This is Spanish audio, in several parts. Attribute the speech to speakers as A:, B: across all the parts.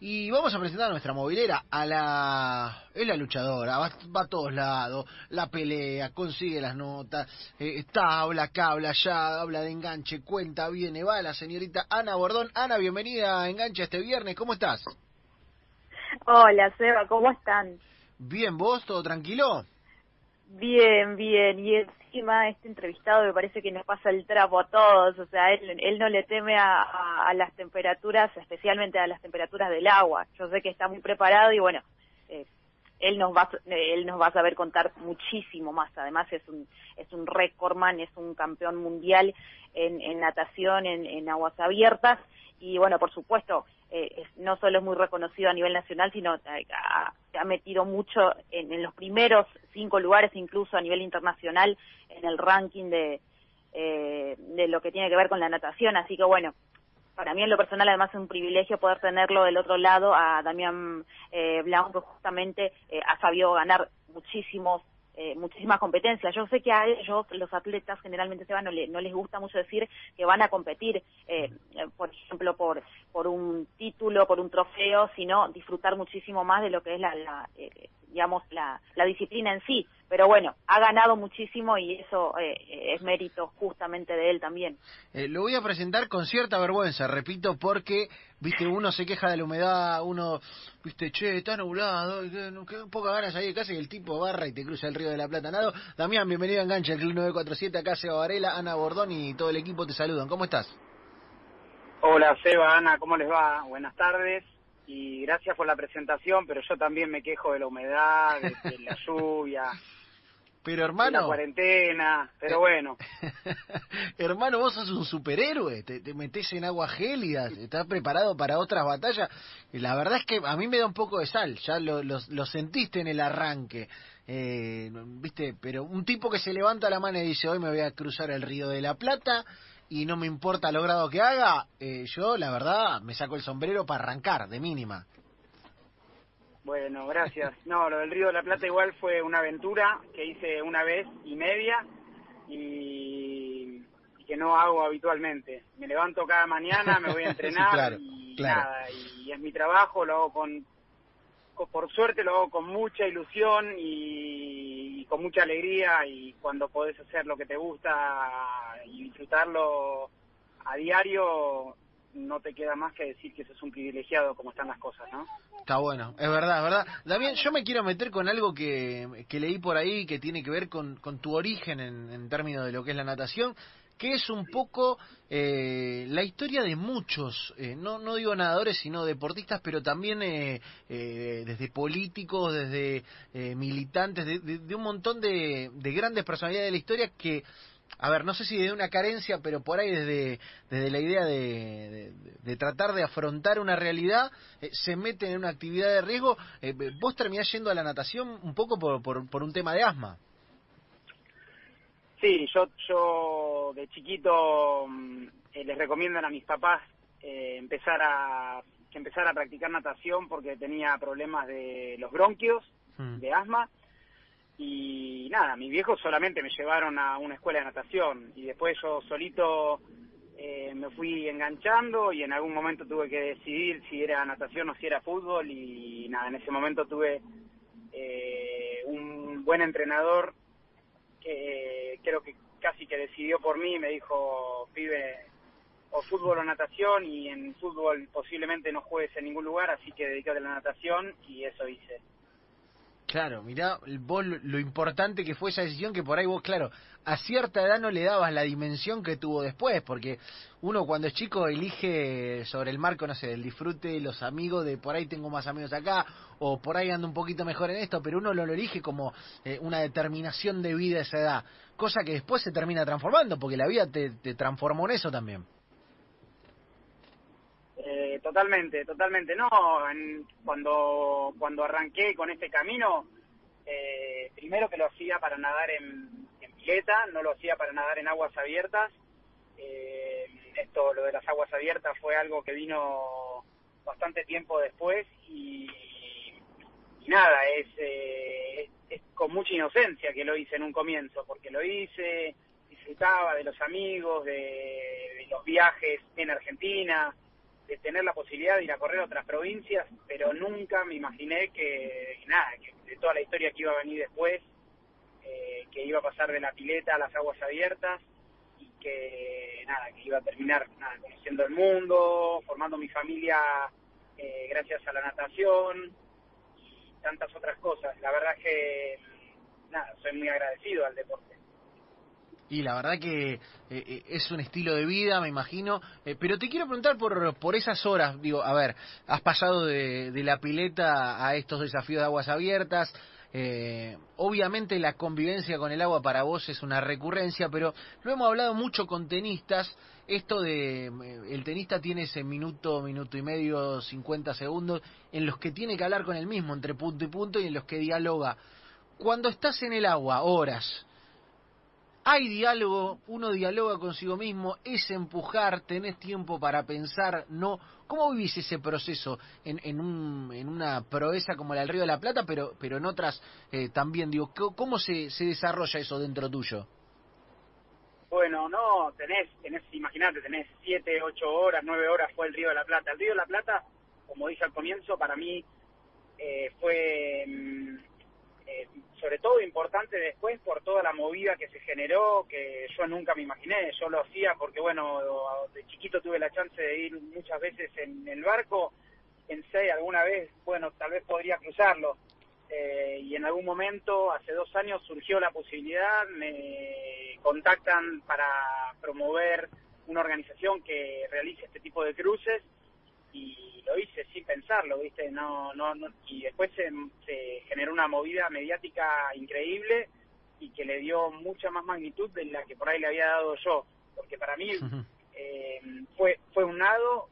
A: Y vamos a presentar a nuestra movilera, a la... es la luchadora, va, va a todos lados, la pelea, consigue las notas, eh, está, habla acá, habla allá, habla de enganche, cuenta, viene, va la señorita Ana Bordón. Ana, bienvenida a Enganche este viernes, ¿cómo estás?
B: Hola, Seba, ¿cómo están?
A: Bien, ¿vos? ¿Todo tranquilo?
B: Bien, bien. Y encima este entrevistado me parece que nos pasa el trapo a todos. O sea, él, él no le teme a, a, las temperaturas, especialmente a las temperaturas del agua. Yo sé que está muy preparado y bueno, eh, él nos va él nos va a saber contar muchísimo más. Además es un es un recordman, es un campeón mundial en, en natación en, en aguas abiertas y bueno, por supuesto, eh, no solo es muy reconocido a nivel nacional, sino eh, se ha metido mucho en, en, los primeros cinco lugares, incluso a nivel internacional, en el ranking de, eh, de lo que tiene que ver con la natación. Así que bueno, para mí en lo personal además es un privilegio poder tenerlo del otro lado a Damián eh, Blanco, que justamente eh, ha sabido ganar muchísimos eh, muchísimas competencias. Yo sé que a ellos, los atletas, generalmente se van, no, le, no les gusta mucho decir que van a competir, eh, por ejemplo, por, por un título, por un trofeo, sino disfrutar muchísimo más de lo que es la, la eh, digamos, la, la disciplina en sí. Pero bueno, ha ganado muchísimo y eso eh, es mérito justamente de él también.
A: Eh, lo voy a presentar con cierta vergüenza, repito, porque, viste, uno se queja de la humedad, uno, viste, che, está nublado, qué poca ganas ahí de casa y el tipo barra y te cruza el río de la Plata nado. Damián, bienvenido a Enganche, el Club 947, acá Seba Varela, Ana Bordón y todo el equipo te saludan. ¿Cómo estás?
C: Hola Seba, Ana, ¿cómo les va? Buenas tardes y gracias por la presentación, pero yo también me quejo de la humedad, de, de la lluvia.
A: Pero hermano.
C: la cuarentena, pero bueno.
A: hermano, vos sos un superhéroe, te, te metés en agua gélida, estás preparado para otras batallas. Y la verdad es que a mí me da un poco de sal, ya lo, lo, lo sentiste en el arranque. Eh, ¿Viste? Pero un tipo que se levanta la mano y dice, hoy me voy a cruzar el río de la Plata y no me importa lo grado que haga, eh, yo la verdad me saco el sombrero para arrancar, de mínima.
C: Bueno, gracias. No, lo del Río de la Plata igual fue una aventura que hice una vez y media y, que no hago habitualmente. Me levanto cada mañana, me voy a entrenar
A: sí, claro,
C: y
A: claro.
C: nada, y es mi trabajo, lo hago con, con, por suerte lo hago con mucha ilusión y, y con mucha alegría y cuando podés hacer lo que te gusta y disfrutarlo a diario, no te queda más que decir que sos un privilegiado como están las cosas, ¿no?
A: Está bueno, es verdad, es verdad. Damián, yo me quiero meter con algo que, leí por ahí que tiene que ver con, con tu origen en, en términos de lo que es la natación, que es un poco eh, la historia de muchos, eh, no, no digo nadadores, sino deportistas, pero también eh, eh, desde políticos, desde eh, militantes, de, de, de, un montón de, de grandes personalidades de la historia que a ver, no sé si de una carencia, pero por ahí desde, desde la idea de, de, de tratar de afrontar una realidad, eh, se meten en una actividad de riesgo. Eh, vos terminás yendo a la natación un poco por, por, por un tema de asma.
C: Sí, yo, yo de chiquito eh, les recomiendan a mis papás eh, empezar a que empezar a practicar natación porque tenía problemas de los bronquios, mm. de asma y nada, mis viejos solamente me llevaron a una escuela de natación y después yo solito eh, me fui enganchando y en algún momento tuve que decidir si era natación o si era fútbol y nada, en ese momento tuve eh, un buen entrenador que eh, creo que casi que decidió por mí me dijo, pibe, o fútbol o natación y en fútbol posiblemente no juegues en ningún lugar, así que dedícate a la natación y eso hice.
A: Claro, mirá vos lo importante que fue esa decisión que por ahí vos, claro, a cierta edad no le dabas la dimensión que tuvo después, porque uno cuando es chico elige sobre el marco, no sé, el disfrute, los amigos, de por ahí tengo más amigos acá, o por ahí ando un poquito mejor en esto, pero uno lo, lo elige como eh, una determinación de vida a esa edad, cosa que después se termina transformando, porque la vida te, te transformó en eso también.
C: Eh, totalmente, totalmente. No, cuando, cuando arranqué con este camino, eh, primero que lo hacía para nadar en, en, pileta, no lo hacía para nadar en aguas abiertas. Eh, esto, lo de las aguas abiertas fue algo que vino bastante tiempo después y, nada, es, es, es con mucha inocencia que lo hice en un comienzo, porque lo hice, disfrutaba de los amigos, de los viajes en Argentina, tener la posibilidad de ir a correr a otras provincias, pero nunca me imaginé que, nada, que de toda la historia que iba a venir después, eh, que iba a pasar de la pileta a las aguas abiertas y que, nada, que iba a terminar conociendo el mundo, formando mi familia eh, gracias a la natación y tantas otras cosas. La verdad que, nada, soy muy agradecido al deporte.
A: Y la verdad que eh, eh, es un estilo de vida, me imagino. Eh, pero te quiero preguntar por, por esas horas. Digo, a ver, has pasado de, de la pileta a estos desafíos de aguas abiertas. obviamente la convivencia con el agua para vos es una recurrencia, pero lo hemos hablado mucho con tenistas. Esto de el tenista tiene ese minuto, minuto y medio, 50 segundos en los que tiene que hablar con el mismo entre punto y punto y en los que dialoga. Cuando estás en el agua, horas, hay diálogo, uno dialoga consigo mismo, es empujar, tenés tiempo para pensar, no. ¿Cómo vivís ese proceso en, en, un, en una proeza como la del Río de la Plata, pero, pero en otras eh, también? Digo, ¿Cómo se, se desarrolla eso dentro tuyo?
C: Bueno, no, tenés, tenés, imagínate, tenés siete, ocho horas, nueve horas fue el Río de la Plata. El Río de la Plata, como dije al comienzo, para mí eh, fue mm, eh, sobre todo importante después por toda la movida que se generó, que yo nunca me imaginé, yo lo hacía porque, bueno, de chiquito tuve la chance de ir muchas veces en el barco, pensé alguna vez, bueno, tal vez podría cruzarlo, eh, y en algún momento, hace dos años, surgió la posibilidad, me contactan para promover una organización que realice este tipo de cruces, y lo hice sin pensarlo, ¿viste? No, no, y después se, generó una movida mediática increíble y que le dio mucha más magnitud de la que por ahí le había dado yo, porque para mí eh, fue, fue un nado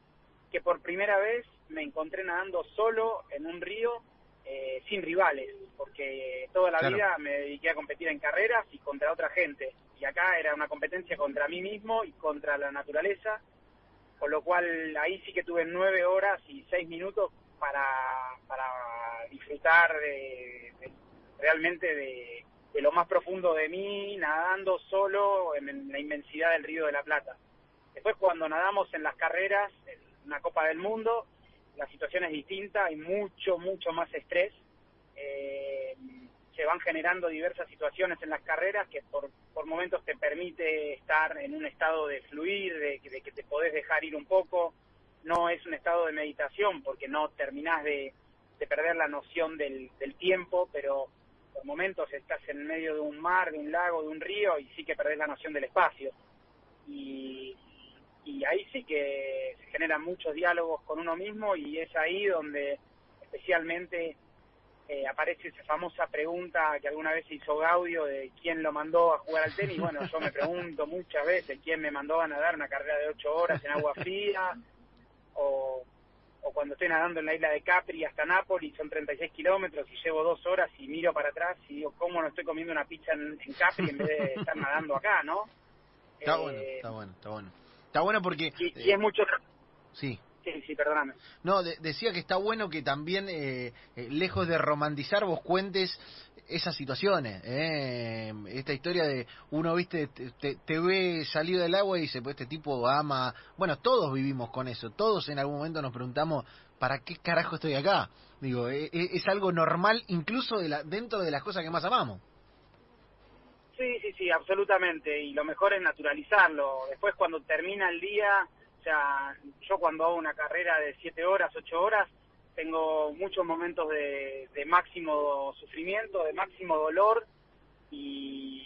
C: que por primera vez me encontré nadando solo en un río eh, sin rivales, porque toda la vida me dediqué a competir en carreras y contra otra gente, y acá era una competencia contra mí mismo y contra la naturaleza, con lo cual ahí sí que tuve nueve horas y seis minutos para, para disfrutar de, realmente de, lo más profundo de mí, nadando solo en, la inmensidad del Río de la Plata. Después cuando nadamos en las carreras, en una Copa del Mundo, la situación es distinta, hay mucho, mucho más estrés. Eh, se van generando diversas situaciones en las carreras que por, por momentos te permite estar en un estado de fluir, de, que te podés dejar ir un poco. No es un estado de meditación porque no terminás de, perder la noción del, tiempo, pero por momentos estás en medio de un mar, de un lago, de un río y sí que perdés la noción del espacio. Y, y ahí sí que se generan muchos diálogos con uno mismo y es ahí donde especialmente eh, aparece esa famosa pregunta que alguna vez hizo Gaudio de quién lo mandó a jugar al tenis. Bueno, yo me pregunto muchas veces quién me mandó a nadar una carrera de ocho horas en agua fría, o, o cuando estoy nadando en la isla de Capri hasta Nápoles, son 36 kilómetros y llevo dos horas y miro para atrás y digo, ¿cómo no estoy comiendo una pizza en, Capri en vez de estar nadando acá, no?
A: Está bueno, eh, está bueno, está bueno. Está bueno porque...
C: y es mucho...
A: Sí.
C: Sí, sí, perdóname.
A: No, decía que está bueno que también, eh, eh, lejos de romantizar, vos cuentes esas situaciones. Eh, esta historia de uno, viste, te, ve salido del agua y dice, pues este tipo ama. Bueno, todos vivimos con eso. Todos en algún momento nos preguntamos, ¿para qué carajo estoy acá? Digo, es, es algo normal incluso de la, dentro de las cosas que más amamos.
C: Sí, sí, sí, absolutamente. Y lo mejor es naturalizarlo. Después cuando termina el día sea, yo cuando hago una carrera de 7 horas, 8 horas, tengo muchos momentos de, máximo sufrimiento, de máximo dolor y,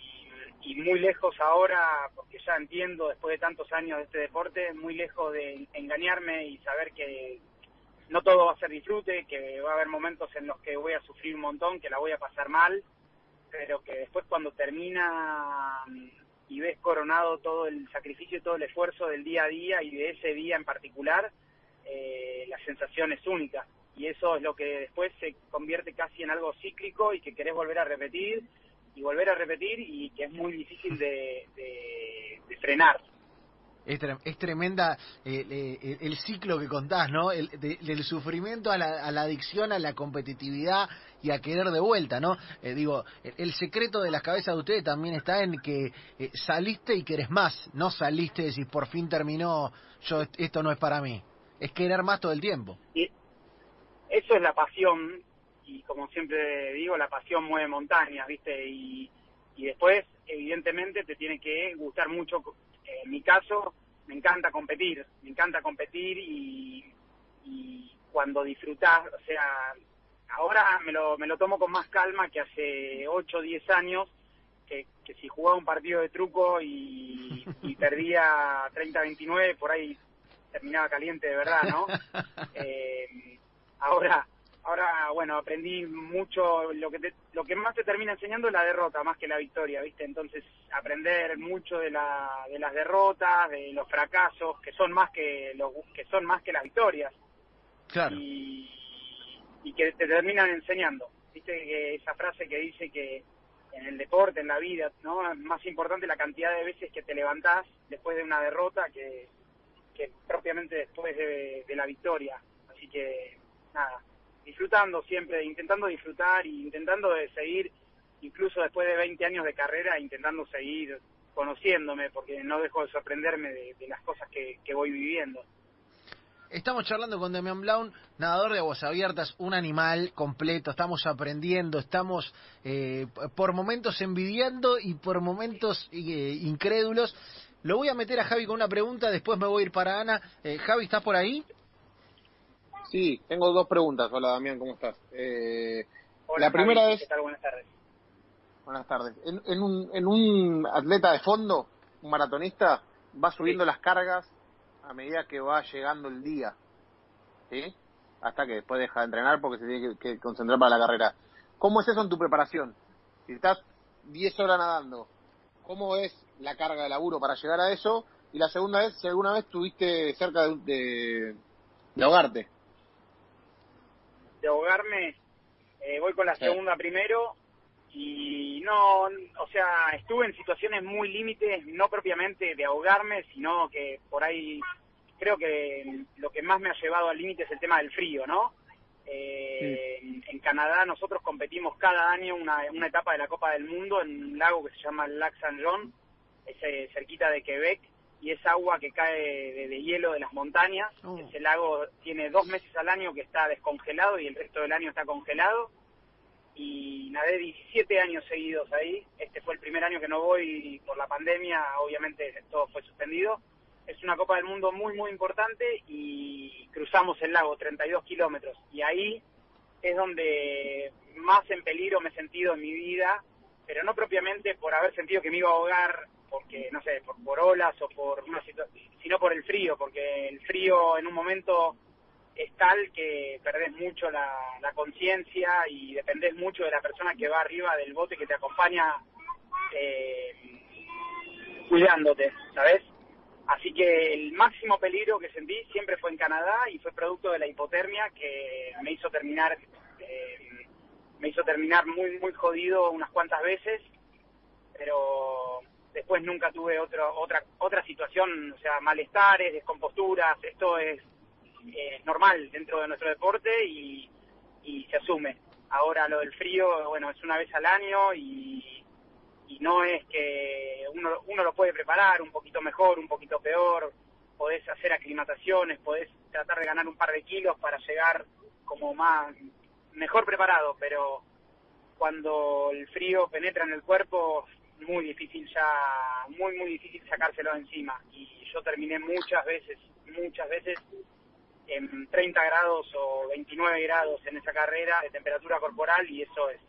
C: muy lejos ahora, porque ya entiendo después de tantos años de este deporte, muy lejos de engañarme y saber que no todo va a ser disfrute, que va a haber momentos en los que voy a sufrir un montón, que la voy a pasar mal, pero que después cuando termina y ves coronado todo el sacrificio y todo el esfuerzo del día a día y de ese día en particular, eh, la sensación es única. Y eso es lo que después se convierte casi en algo cíclico y que querés volver a repetir y volver a repetir y que es muy difícil de, de frenar.
A: Es, es tremenda eh, eh, el ciclo que contás, ¿no? El, del sufrimiento a la, a la, adicción, a la competitividad y a querer de vuelta, ¿no? Eh, digo, el, secreto de las cabezas de ustedes también está en que saliste y querés más, no saliste y decís, por fin terminó, yo esto no es para mí. es querer más todo el tiempo.
C: Y eso es la pasión, y como siempre digo, la pasión mueve montañas, ¿viste? Y, y después, evidentemente, te tiene que gustar mucho. En mi caso, me encanta competir, me encanta competir y, y cuando disfrutás, o sea, ahora me lo, me lo tomo con más calma que hace 8 o 10 años, que, que si jugaba un partido de truco y, y perdía 30-29, por ahí terminaba caliente de verdad, ¿no? Eh, ahora, ahora, bueno, aprendí mucho, lo que lo que más te termina enseñando es la derrota, más que la victoria, ¿viste? Entonces, aprender mucho de, la, de las derrotas, de los fracasos, que son más que los que son más que las victorias.
A: Claro.
C: Y, y que te terminan enseñando. ¿Viste? Esa frase que dice que en el deporte, en la vida, ¿no? Es más importante la cantidad de veces que te levantás después de una derrota que, que propiamente después de, de la victoria. Así que, nada, disfrutando siempre, intentando disfrutar y intentando seguir, incluso después de 20 años de carrera, intentando seguir conociéndome, porque no dejo de sorprenderme de, las cosas que, voy viviendo.
A: Estamos charlando con Demian Blaun, nadador de aguas abiertas, un animal completo, estamos aprendiendo, estamos eh, por momentos envidiando y por momentos eh, incrédulos. Lo voy a meter a Javi con una pregunta, después me voy a ir para Ana. Eh, Javi, ¿estás por ahí?
D: Sí, tengo dos preguntas. Hola Damián, ¿cómo estás? Eh,
C: Hola,
D: la primera
C: Javi,
D: es...
C: ¿qué tal? Buenas tardes.
D: Buenas tardes. En, en, un, en un atleta de fondo, un maratonista, va subiendo
C: Sí.
D: las cargas a medida que va llegando el día. ¿Sí? Hasta que después deja de entrenar porque se tiene que, que concentrar para la carrera. ¿Cómo es eso en tu preparación? Si estás 10 horas nadando, ¿cómo es la carga de laburo para llegar a eso? Y la segunda es si alguna vez estuviste cerca de, de, de ahogarte.
C: De ahogarme, eh, voy con la
D: Sí.
C: segunda primero y no, o sea, estuve en situaciones muy límites, no propiamente de ahogarme, sino que por ahí creo que lo que más me ha llevado al límite es el tema del frío, ¿no? Eh, en, en Canadá nosotros competimos cada año una, una etapa de la Copa del Mundo en un lago que se llama el Lac Saint Jean, es eh, cerquita de Quebec, y es agua que cae de, de hielo de las montañas.
A: Oh.
C: Ese lago tiene dos meses al año que está descongelado y el resto del año está congelado. Y nadé 17 años seguidos ahí. Este fue el primer año que no voy por la pandemia, obviamente todo fue suspendido. Es una Copa del Mundo muy, muy importante y cruzamos el lago, 32 kilómetros. Y ahí es donde más en peligro me he sentido en mi vida, pero no propiamente por haber sentido que me iba a ahogar, porque, no sé, por, por olas o por una situación, sino por el frío, porque el frío en un momento es tal que perdés mucho la, la conciencia y dependés mucho de la persona que va arriba del bote que te acompaña eh, cuidándote, ¿sabes? Así que el máximo peligro que sentí siempre fue en Canadá y fue producto de la hipotermia que me hizo terminar eh, me hizo terminar muy muy jodido unas cuantas veces, pero después nunca tuve otro, otra otra situación, o sea, malestares, descomposturas, esto es eh, normal dentro de nuestro deporte y, y se asume. Ahora lo del frío, bueno, es una vez al año y, y no es que uno, uno lo puede preparar un poquito mejor, un poquito peor, podés hacer aclimataciones, podés tratar de ganar un par de kilos para llegar como más mejor preparado, pero cuando el frío penetra en el cuerpo muy difícil ya, muy muy difícil sacárselo de encima y yo terminé muchas veces, muchas veces en 30 grados o 29 grados en esa carrera de temperatura corporal y eso es,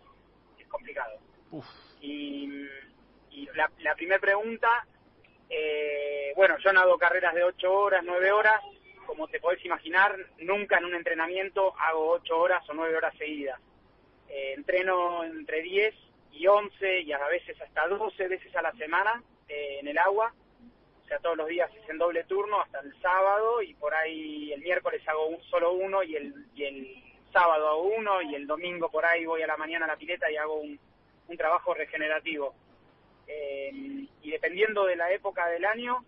C: es complicado.
A: Uf.
C: Y, y la, la primera pregunta, eh, bueno, yo nado carreras de 8 horas, 9 horas, como te podés imaginar, nunca en un entrenamiento hago 8 horas o 9 horas seguidas. Eh, entreno entre 10 y 11 y a veces hasta 12 veces a la semana eh, en el agua. O sea, todos los días es en doble turno hasta el sábado y por ahí el miércoles hago un, solo uno y el, y el sábado hago uno y el domingo por ahí voy a la mañana a la pileta y hago un, un trabajo regenerativo. Eh, y dependiendo de la época del año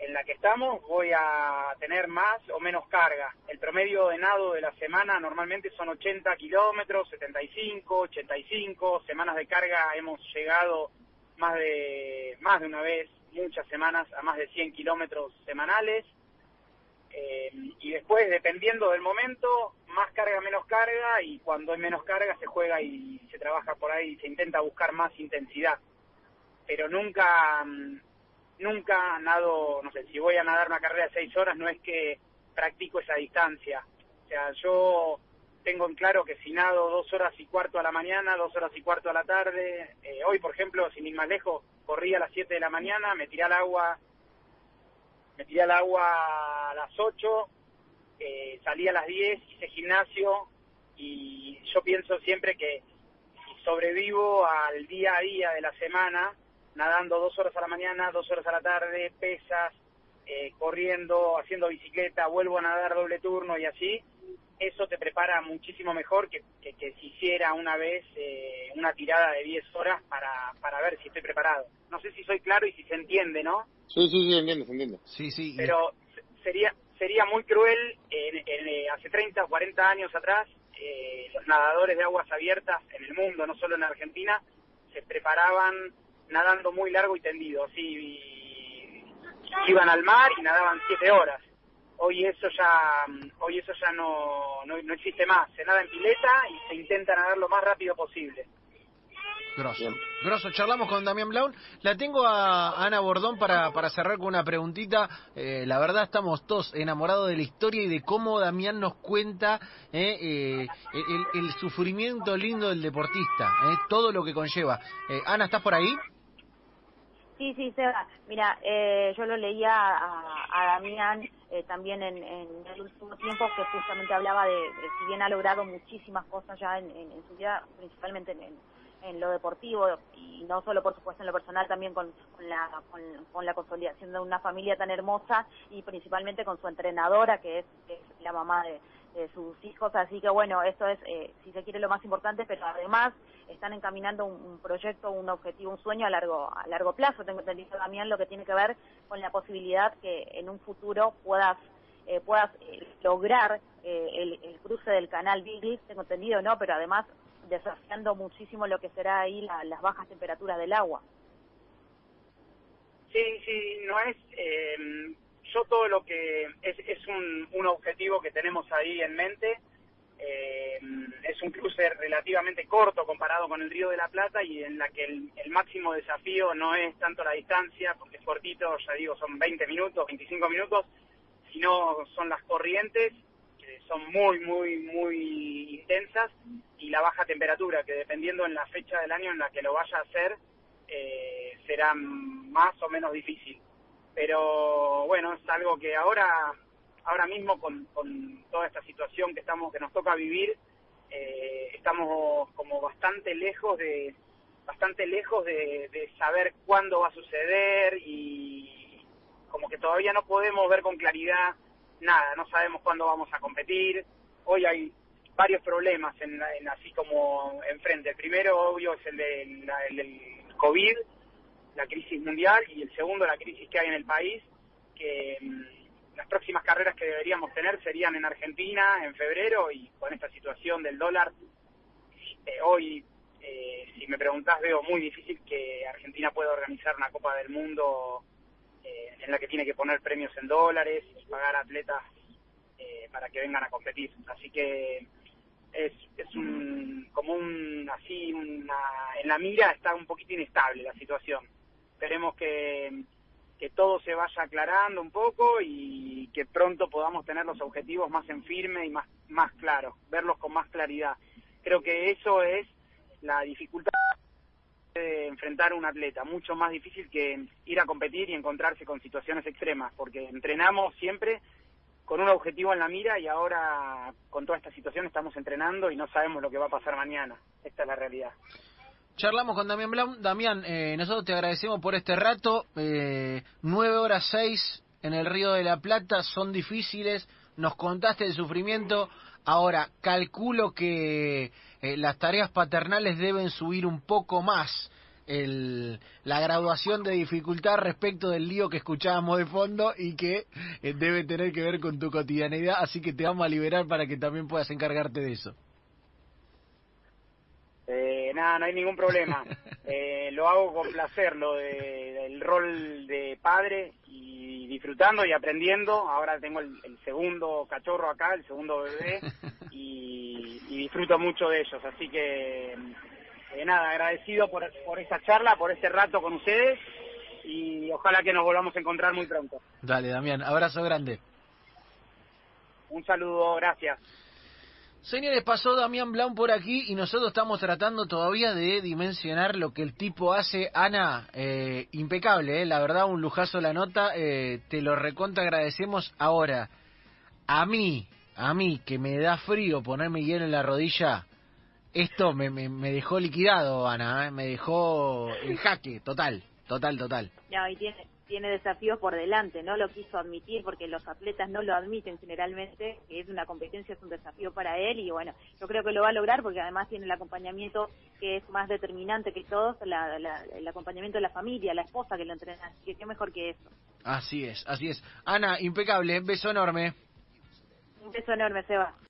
C: en la que estamos, voy a tener más o menos carga. El promedio de nado de la semana normalmente son 80 kilómetros, 75, 85. Semanas de carga hemos llegado más de, más de una vez, muchas semanas, a más de 100 kilómetros semanales. Eh, y después, dependiendo del momento, más carga, menos carga, y cuando hay menos carga se juega y se trabaja por ahí, se intenta buscar más intensidad. Pero nunca, mm, nunca nado, no sé, si voy a nadar una carrera de seis horas, no es que practico esa distancia. O sea, yo tengo en claro que si nado dos horas y cuarto a la mañana, dos horas y cuarto a la tarde, eh, hoy, por ejemplo, sin ir más lejos, corrí a las siete de la mañana, me tiré al agua me tiré al agua a las 8, eh, salí a las 10, hice gimnasio y yo pienso siempre que si sobrevivo al día a día de la semana, nadando dos horas a la mañana, dos horas a la tarde, pesas, eh, corriendo, haciendo bicicleta, vuelvo a nadar doble turno y así, eso te prepara muchísimo mejor que, que, si hiciera una vez eh, una tirada de 10 horas para, para ver si estoy preparado. No sé si soy claro y si se entiende, ¿no?
D: Sí, sí, sí, entiendo, se entiende.
A: Sí, sí.
C: Pero sería sería muy cruel, en, eh, hace 30 o 40 años atrás, eh, los nadadores de aguas abiertas en el mundo, no solo en Argentina, se preparaban nadando muy largo y tendido, así iban al mar y nadaban 7 horas hoy eso ya hoy eso ya no, no, no, existe más se nada en pileta y se intenta nadar lo más rápido posible
A: Grosso. Grosso, charlamos con Damián Blaun. La tengo a Ana Bordón para, para cerrar con una preguntita. Eh, la verdad estamos todos enamorados de la historia y de cómo Damián nos cuenta eh, eh, el, el, sufrimiento lindo del deportista, todo lo que conlleva. Ana, ¿estás por ahí?
B: Sí, sí, Seba. Mira, eh, yo lo leía a, a Damián eh, también en, el último tiempo, que justamente hablaba de, si bien ha logrado muchísimas cosas ya en, su vida, principalmente en, lo deportivo, y no solo, por supuesto, en lo personal, también con, la, con, la consolidación de una familia tan hermosa y principalmente con su entrenadora, que es la mamá de, de sus hijos, así que bueno, esto es, eh, si se quiere, lo más importante, pero además están encaminando un, proyecto, un objetivo, un sueño a largo, a largo plazo, tengo entendido también lo que tiene que ver con la posibilidad que en un futuro puedas eh, puedas eh, lograr el, cruce del canal Beagle, tengo entendido, ¿no? Pero además desafiando muchísimo lo que será ahí las bajas temperaturas del agua.
C: Sí, sí, no es yo todo lo que es, es un, objetivo que tenemos ahí en mente. Eh, es un cruce relativamente corto comparado con el Río de la Plata y en la que el, el, máximo desafío no es tanto la distancia, porque es cortito, ya digo, son 20 minutos, 25 minutos, sino son las corrientes, que son muy, muy, muy intensas, y la baja temperatura, que dependiendo en la fecha del año en la que lo vaya a hacer, eh, será más o menos difícil pero bueno, es algo que ahora, ahora mismo con, con toda esta situación que estamos, que nos toca vivir, eh, estamos como bastante lejos de, bastante lejos de, de saber cuándo va a suceder y como que todavía no podemos ver con claridad nada, no sabemos cuándo vamos a competir. Hoy hay varios problemas en, en así como enfrente. El primero, obvio, es el, de, el del COVID, la crisis mundial y el segundo la crisis que hay en el país, que mm, las próximas carreras que deberíamos tener serían en Argentina en febrero y con esta situación del dólar, eh, hoy, eh, si me preguntás, veo muy difícil que Argentina pueda organizar una Copa del Mundo eh, en la que tiene que poner premios en dólares y pagar atletas para que vengan a competir. Así que es, es un, como un, así, una, en la mira está un poquito inestable la situación esperemos que, que todo se vaya aclarando un poco y que pronto podamos tener los objetivos más en firme y más, más claros, verlos con más claridad. Creo que eso es la dificultad de enfrentar a un atleta, mucho más difícil que ir a competir y encontrarse con situaciones extremas, porque entrenamos siempre con un objetivo en la mira y ahora con toda esta situación estamos entrenando y no sabemos lo que va a pasar mañana. Esta es la realidad.
A: Charlamos con Damián Blanc. Damián, eh, nosotros te agradecemos por este rato. Eh, 9 horas 6 en el Río de la Plata son difíciles. Nos contaste el sufrimiento. Ahora, calculo que eh, las tareas paternales deben subir un poco más el, la graduación de dificultad respecto del lío que escuchábamos de fondo y que eh, debe tener que ver con tu cotidianidad. Así que te vamos a liberar para que también puedas encargarte de eso
C: Nada, no hay ningún problema. Eh, lo hago con placer, lo de, del rol de padre y disfrutando y aprendiendo. Ahora tengo el, segundo cachorro acá, el segundo bebé, y, disfruto mucho de ellos. Así que, eh, nada, agradecido por, por esa charla, por ese rato con ustedes y ojalá que nos volvamos a encontrar muy pronto.
A: Dale, Damián, abrazo grande.
C: Un saludo, gracias.
A: Señores, pasó Damián Blanc por aquí y nosotros estamos tratando todavía de dimensionar lo que el tipo hace. Ana, eh, impecable, eh, la verdad, un lujazo la nota. Eh, te lo recontra agradecemos. Ahora, a mí, a mí, que me da frío ponerme hielo en la rodilla, esto me, me, me dejó liquidado, Ana, eh, me dejó en jaque, total, total, total.
B: No, y tiene, tiene desafíos por delante, no lo quiso admitir porque los atletas no lo admiten generalmente, que es una competencia, es un desafío para él y bueno, yo creo que lo va a lograr porque además tiene el acompañamiento que es más determinante que todos, el acompañamiento de la familia, la esposa que lo entrena, así que qué mejor que eso.
A: Así es, así es. Ana, impecable, beso enorme.
B: Un beso enorme, Seba.